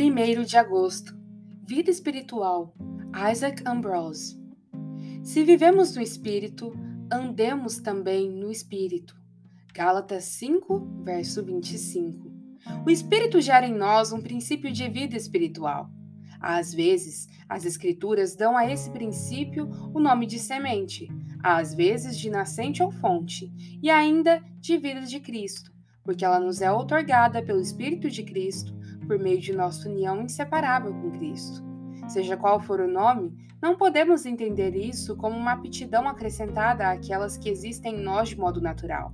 1 de agosto Vida espiritual Isaac Ambrose Se vivemos no espírito, andemos também no espírito. Gálatas 5, verso 25. O espírito gera em nós um princípio de vida espiritual. Às vezes, as escrituras dão a esse princípio o nome de semente, às vezes de nascente ou fonte, e ainda de vida de Cristo, porque ela nos é outorgada pelo Espírito de Cristo por meio de nossa união inseparável com Cristo. Seja qual for o nome, não podemos entender isso como uma aptidão acrescentada àquelas que existem em nós de modo natural,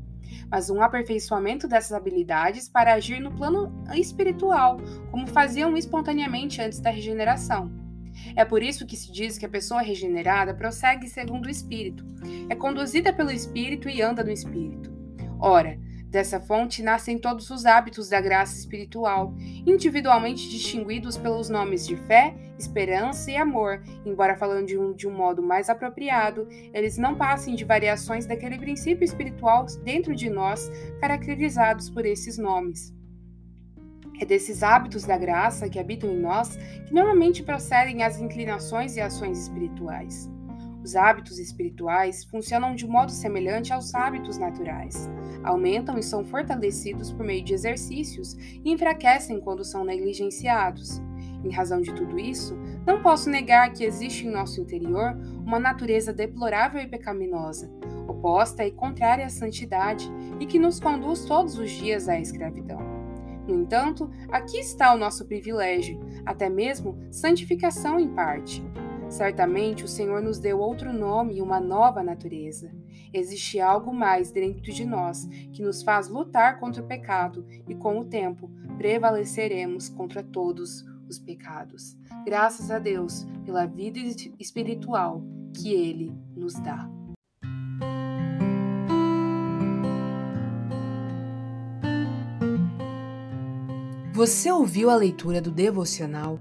mas um aperfeiçoamento dessas habilidades para agir no plano espiritual, como faziam espontaneamente antes da regeneração. É por isso que se diz que a pessoa regenerada prossegue segundo o Espírito, é conduzida pelo Espírito e anda no Espírito. Ora, Dessa fonte nascem todos os hábitos da graça espiritual, individualmente distinguidos pelos nomes de fé, esperança e amor, embora falando de um, de um modo mais apropriado, eles não passem de variações daquele princípio espiritual dentro de nós, caracterizados por esses nomes. É desses hábitos da graça que habitam em nós que normalmente procedem as inclinações e ações espirituais. Os hábitos espirituais funcionam de modo semelhante aos hábitos naturais. Aumentam e são fortalecidos por meio de exercícios e enfraquecem quando são negligenciados. Em razão de tudo isso, não posso negar que existe em nosso interior uma natureza deplorável e pecaminosa, oposta e contrária à santidade e que nos conduz todos os dias à escravidão. No entanto, aqui está o nosso privilégio, até mesmo santificação em parte. Certamente o Senhor nos deu outro nome e uma nova natureza. Existe algo mais dentro de nós que nos faz lutar contra o pecado e, com o tempo, prevaleceremos contra todos os pecados. Graças a Deus pela vida espiritual que Ele nos dá. Você ouviu a leitura do devocional